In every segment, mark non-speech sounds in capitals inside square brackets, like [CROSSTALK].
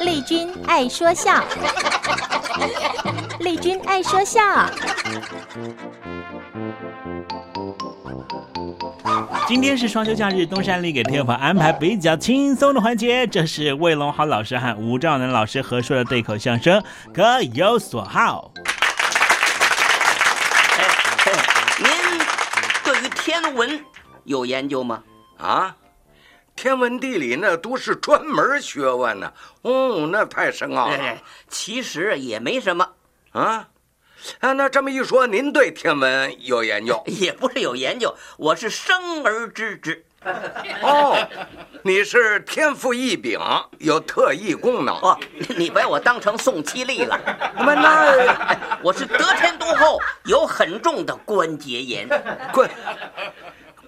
丽君爱说笑，[LAUGHS] 丽君爱说笑。今天是双休假日，东山里给听众朋友安排比较轻松的环节，这是魏龙豪老师和吴兆南老师合说的对口相声，各有所好。您对于天文有研究吗？啊，天文地理那都是专门学问呢。哦，那太深奥了。哎，其实也没什么啊。啊，那这么一说，您对天文有研究？[LAUGHS] 也不是有研究，我是生而知之。哦，你是天赋异禀，有特异功能。哦，你把我当成宋七力了。那那，[LAUGHS] 我是得天独厚，有很重的关节炎。关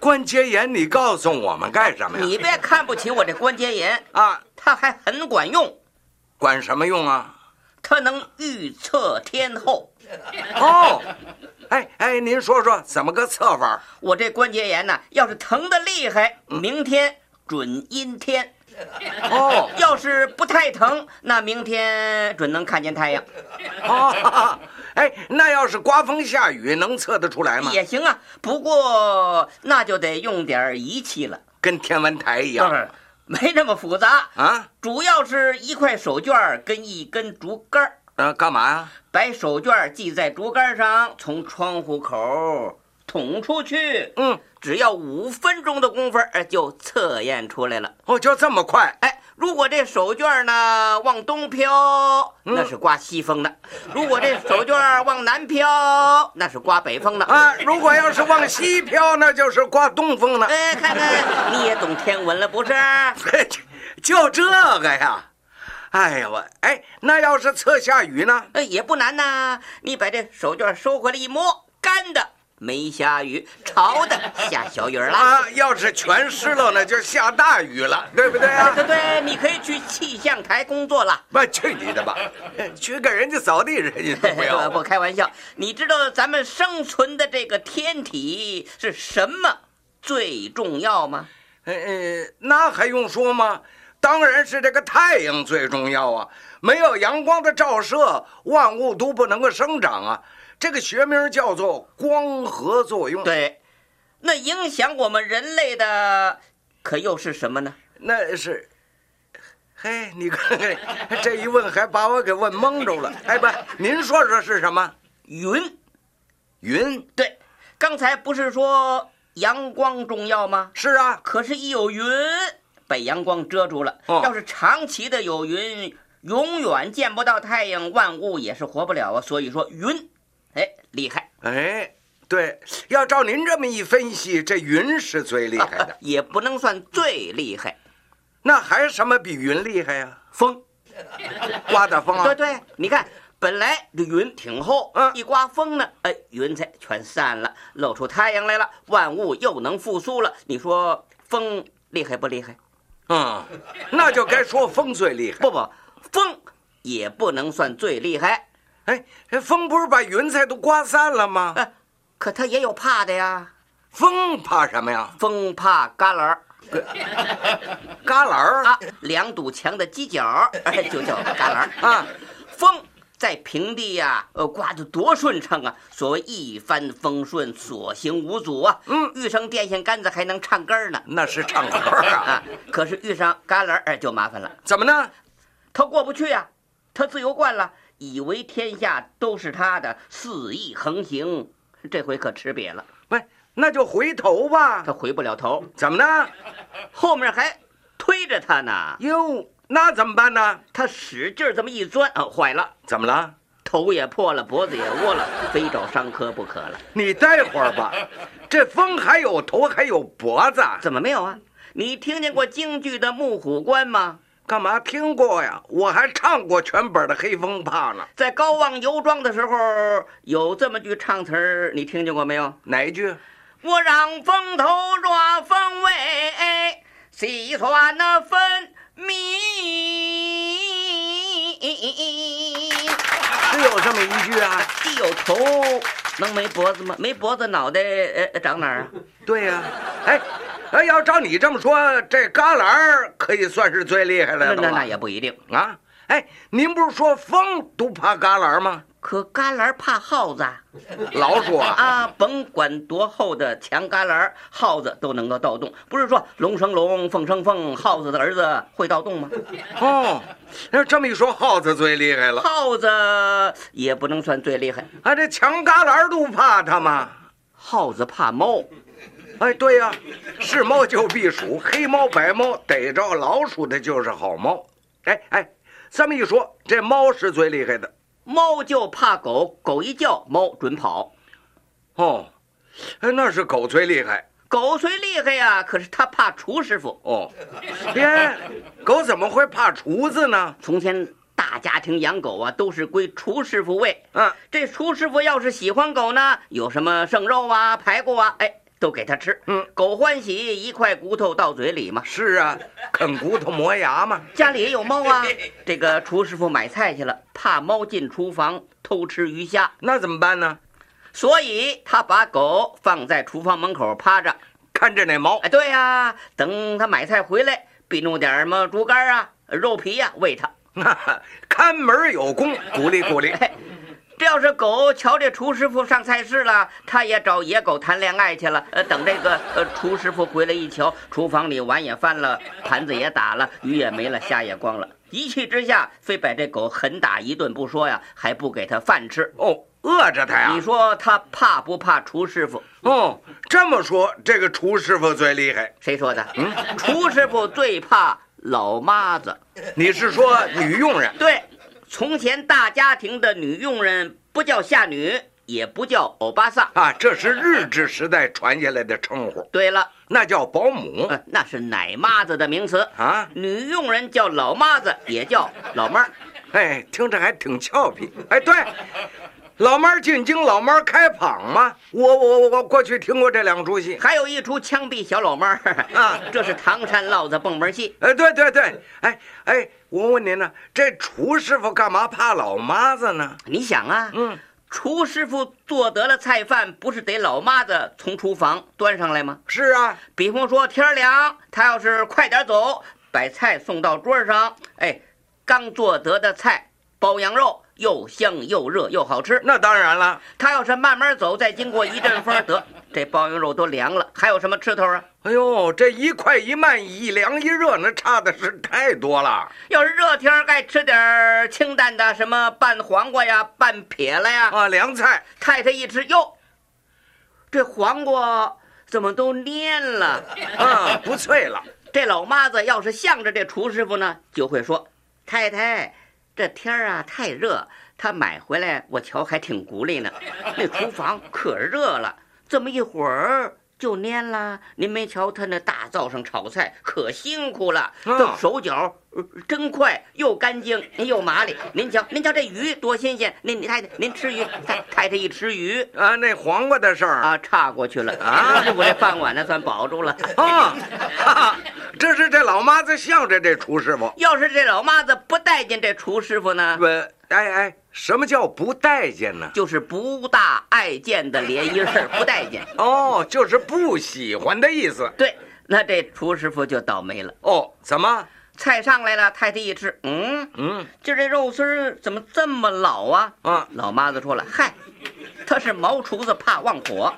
关节炎，你告诉我们干什么呀？你别看不起我这关节炎啊，它还很管用。管什么用啊？它能预测天候。哦，哎哎，您说说怎么个测法？我这关节炎呢，要是疼的厉害，明天准阴天。哦，要是不太疼，那明天准能看见太阳。哦，哎，那要是刮风下雨，能测得出来吗？也行啊，不过那就得用点仪器了，跟天文台一样。没那么复杂啊，主要是一块手绢跟一根竹竿呃，干嘛呀？把手绢系在竹竿上，从窗户口捅出去。嗯，只要五分钟的功夫，哎，就测验出来了。哦，就这么快？哎，如果这手绢呢往东飘，那是刮西风的；如果这手绢往南飘，那是刮北风的。啊，如果要是往西飘，[LAUGHS] 那就是刮东风的。哎，看看你也懂天文了不是？[LAUGHS] 就这个呀。哎呀我哎，那要是测下雨呢？呃，也不难呐。你把这手绢收回来一摸，干的没下雨，潮的 [LAUGHS] 下小雨了。啊，要是全湿了，那就下大雨了，对不对啊？对对，你可以去气象台工作了。不，去你的吧！[LAUGHS] 去给人家扫地，人家都不要。[LAUGHS] 不开玩笑，你知道咱们生存的这个天体是什么最重要吗？呃，那还用说吗？当然是这个太阳最重要啊！没有阳光的照射，万物都不能够生长啊。这个学名叫做光合作用。对，那影响我们人类的可又是什么呢？那是，嘿，你看看这一问，还把我给问蒙住了。哎，不，您说说是什么？云，云。对，刚才不是说阳光重要吗？是啊，可是，一有云。被阳光遮住了。哦、要是长期的有云，永远见不到太阳，万物也是活不了啊。所以说云，哎，厉害。哎，对，要照您这么一分析，这云是最厉害的，[LAUGHS] 也不能算最厉害。那还有什么比云厉害呀、啊？风，刮的风啊。对对，你看，本来这云挺厚，嗯，一刮风呢，哎，云彩全散了，露出太阳来了，万物又能复苏了。你说风厉害不厉害？嗯，那就该说风最厉害。不不，风也不能算最厉害。哎，风不是把云彩都刮散了吗？哎，可他也有怕的呀。风怕什么呀？风怕旮旯儿。[LAUGHS] 旮旯儿啊，两堵墙的犄角，哎，就叫旮旯儿啊。风在平地呀，呃，刮得多顺畅啊！所谓一帆风顺，所行无阻啊。嗯，遇上电线杆子还能唱歌呢，那是唱歌啊。[LAUGHS] 啊，可是遇上旮旯儿就麻烦了。怎么呢？他过不去呀，他自由惯了，以为天下都是他的，肆意横行。这回可吃瘪了。喂，那就回头吧。他回不了头。怎么呢？后面还推着他呢。哟。那怎么办呢？他使劲这么一钻，啊，坏了！怎么了？头也破了，脖子也窝了，[LAUGHS] 非找伤科不可了。你待会儿吧，这风还有头还有脖子，怎么没有啊？你听见过京剧的《木虎关》吗？干嘛听过呀？我还唱过全本的《黑风怕》呢。在高望游庄的时候，有这么句唱词儿，你听见过没有？哪一句？我让风头抓风尾，细算那分。明是有这么一句啊，地有头能没脖子吗？没脖子脑袋呃长哪儿啊？对呀、啊，哎，哎，要照你这么说，这旮旯儿可以算是最厉害的了吧那那那也不一定。啊。哎，您不是说风都怕旮旯儿吗？可旮旯怕耗子啊，[LAUGHS] 老鼠啊，啊，甭管多厚的墙旮旯，耗子都能够盗洞。不是说龙生龙，凤生凤，耗子的儿子会盗洞吗？哦，那这么一说，耗子最厉害了。耗子也不能算最厉害，啊，这墙旮旯都怕它吗？耗子怕猫。哎，对呀、是猫就避鼠，[LAUGHS] 黑猫白猫逮着老鼠的就是好猫。哎哎，这么一说，这猫是最厉害的猫就怕狗，狗一叫，猫准跑。哦。哎，那是狗最厉害狗虽厉害呀，可是它怕厨师傅。哦。天，狗怎么会怕厨子呢？从前大家庭养狗啊，都是归厨师傅喂。嗯，这厨师傅要是喜欢狗呢，有什么剩肉啊、排骨啊，哎，都给它吃。嗯，狗欢喜，一块骨头到嘴里嘛。是啊，啃骨头磨牙嘛。家里也有猫啊。这个厨师傅买菜去了，怕猫进厨房偷吃鱼虾，那怎么办呢？所以他把狗放在厨房门口趴着。看着那猫，哎，对呀、等他买菜回来，必弄点什么猪肝啊、肉皮呀、喂它。[LAUGHS] 看门有功，鼓励鼓励。要是狗瞧这厨师傅上菜市了，他也找野狗谈恋爱去了。呃，等这个呃厨师傅回来一瞧，厨房里碗也翻了，盘子也打了，鱼也没了，虾也光了。一气之下，非把这狗狠打一顿不说呀，还不给他饭吃。哦，饿着它呀。你说他怕不怕厨师傅？哦，这么说，这个厨师傅最厉害。谁说的？嗯，厨师傅最怕老妈子。你是说女佣人？对，从前大家庭的女佣人不叫下女，也不叫欧巴桑。啊，这是日治时代传下来的称呼，对了，那叫保姆呃，那是奶妈子的名词。啊。女佣人叫老妈子，也叫老妈儿。哎，听着还挺俏皮。哎，对，老猫进京，老猫开蚌嘛。我我我我过去听过这两出戏。还有一出枪毙小老妹儿啊，[LAUGHS] 这是唐山烙子蹦门戏。哎，对对对，哎哎，我问您呢，这厨师傅干嘛怕老妈子呢？你想啊，嗯，厨师傅做得了菜饭，不是得老妈子从厨房端上来吗？是啊，比方说天儿凉，他要是快点走，把菜送到桌上，哎，刚做得的菜，包羊肉又香又热又好吃。那当然了。他要是慢慢走，再经过一阵风，得这包羊肉都凉了，还有什么吃头啊？哎呦，这一快一慢，一凉一热，那差的是太多了。要是热天儿该吃点清淡的，什么拌黄瓜呀、拌撇了呀。啊，凉菜。太太一吃，哟，这黄瓜怎么都蔫了？啊，不脆了。这老妈子要是向着这厨师傅呢，就会说：“太太，这天儿啊太热，他买回来我瞧还挺鼓励呢。那厨房可热了，这么一会儿就蔫了。您没瞧他那大灶上炒菜可辛苦了，这手脚、呃真快，又干净又麻利。您瞧，您瞧这鱼多新鲜！您您太太您吃鱼，太太太一吃鱼啊，那黄瓜的事儿啊岔过去了啊，我这饭碗呢算保住了啊。哈这是这老妈子向着这厨师傅。要是这老妈子不待见这厨师傅呢？不，哎哎，什么叫不待见呢？就是不大爱见的联谊事儿，不待见。哦，就是不喜欢的意思。对，那这厨师傅就倒霉了。哦，怎么？菜上来了，太太一吃，嗯嗯，今儿这肉丝儿怎么这么老啊？啊，老妈子说了，嗨，他是毛厨子怕旺火，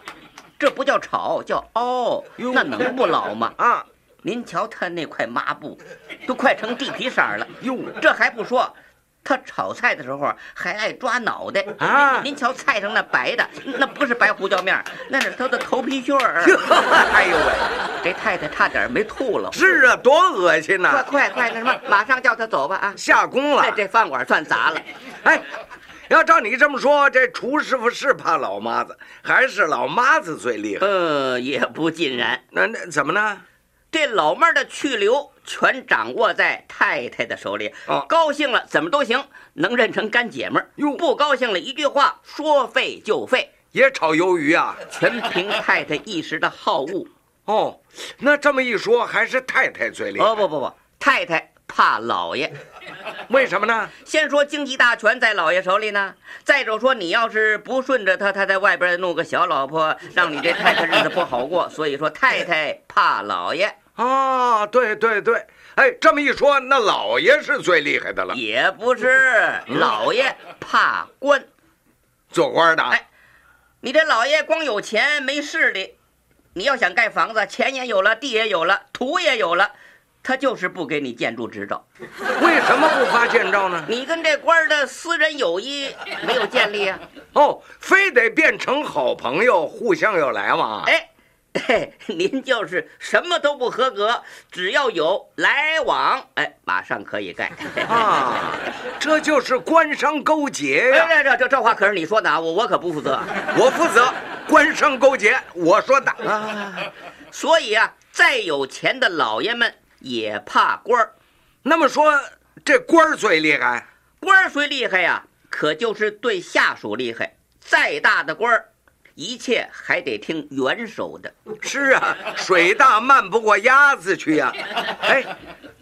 这不叫炒，叫熬，那能不老吗？啊，您瞧他那块抹布，都快成地皮色儿了。哟，这还不说。他炒菜的时候还爱抓脑袋啊！您您瞧菜上那白的，那不是白胡椒面，那是他的头皮屑儿。哎呦喂，[LAUGHS] 这太太差点没吐了。是啊，多恶心呐！快快快，那什么，马上叫他走吧啊！下工了，这这饭馆算砸了。[LAUGHS] 哎，要照你这么说，这厨师傅是怕老妈子，还是老妈子最厉害？呃，也不尽然。那那怎么呢？这老妹儿的去留全掌握在太太的手里。哦，高兴了怎么都行，能认成干姐们儿。哟，不高兴了，一句话说废就废。也炒鱿鱼啊？全凭太太一时的好恶。哦，那这么一说，还是太太最厉害。哦不不不，太太怕老爷。为什么呢？先说经济大权在老爷手里呢，再者说你要是不顺着他，他在外边弄个小老婆，让你这太太日子不好过。所以说太太怕老爷啊，对对对，哎，这么一说，那老爷是最厉害的了。也不是，老爷怕官，做官的。哎，你这老爷光有钱没势力，你要想盖房子，钱也有了，地也有了，土也有了。他就是不给你建筑执照，为什么不发建照呢？你跟这官的私人友谊没有建立啊？哦，非得变成好朋友，互相有来往。哎，您就是什么都不合格，只要有来往，哎，马上可以盖。啊，这就是官商勾结呀！这这这这话可是你说的啊，我我可不负责，我负责。官商勾结，我说的啊。所以啊，再有钱的老爷们。也怕官儿，那么说这官儿最厉害，官儿虽厉害呀，可就是对下属厉害。再大的官儿，一切还得听元首的。是啊，水大漫不过鸭子去呀。哎。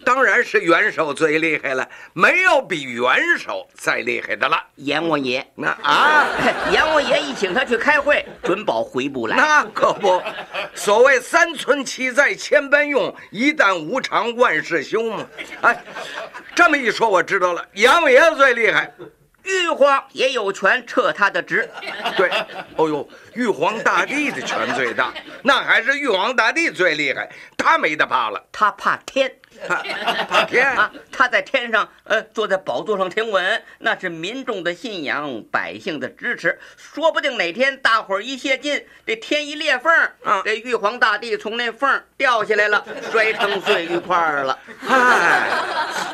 当然是元首最厉害了，没有比元首再厉害的了。阎王爷，那啊，[LAUGHS] 阎王爷一请他去开会，准保回不来。那可不，所谓三寸七在千般用，一旦无常万事休嘛。哎，这么一说我知道了，阎王爷最厉害。玉皇也有权撤他的职，[LAUGHS] 对，哦呦，玉皇大帝的权最大，那还是玉皇大帝最厉害，他没得怕了，他怕天，怕天啊！他在天上，呃，坐在宝座上听闻，那是民众的信仰，百姓的支持，说不定哪天大伙儿一泄劲，这天一裂缝，啊，这玉皇大帝从那缝掉下来了，摔成碎玉块了。哎，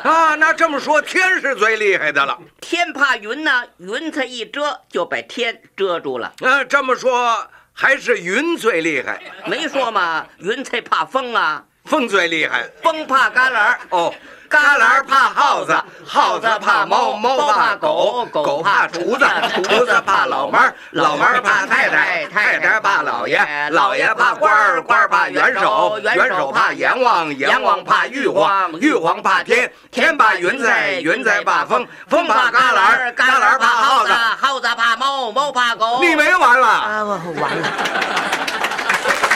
啊，那这么说，天是最厉害的了，天怕。云呢？云它一遮就把天遮住了。啊，这么说还是云最厉害？没说嘛，云才怕风啊，风最厉害。风怕旮旯哦，旮旯怕耗子，耗子怕猫，猫怕狗，狗怕厨子，厨子 [LAUGHS] 怕老门，[LAUGHS] 老门怕太太，太太怕老爷，老爷怕官儿，官儿怕元首，元首怕阎王，阎王怕玉皇，玉皇怕天，天怕云彩，云彩怕风，风怕旮旯，旮旯怕耗子，耗子怕猫，猫怕狗。你没完了啊！我完了。[LAUGHS]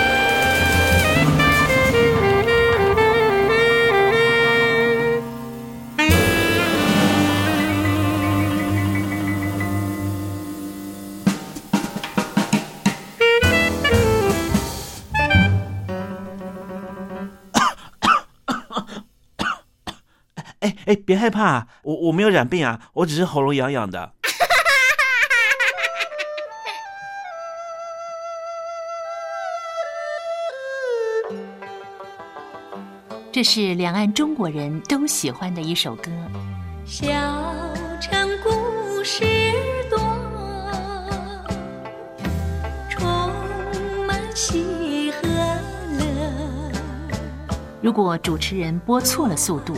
哎哎，别害怕，我我没有染病啊，我只是喉咙痒痒的。[LAUGHS] 这是两岸中国人都喜欢的一首歌。小城故事多，充满喜和乐。如果主持人播错了速度，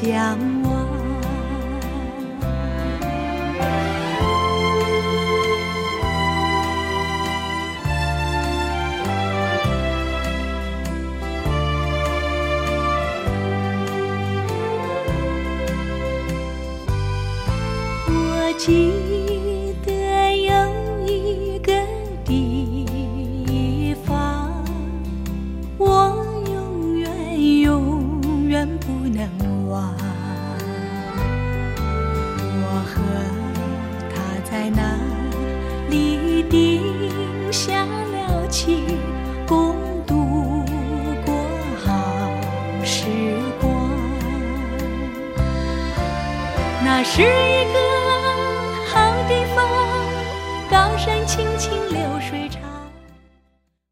相？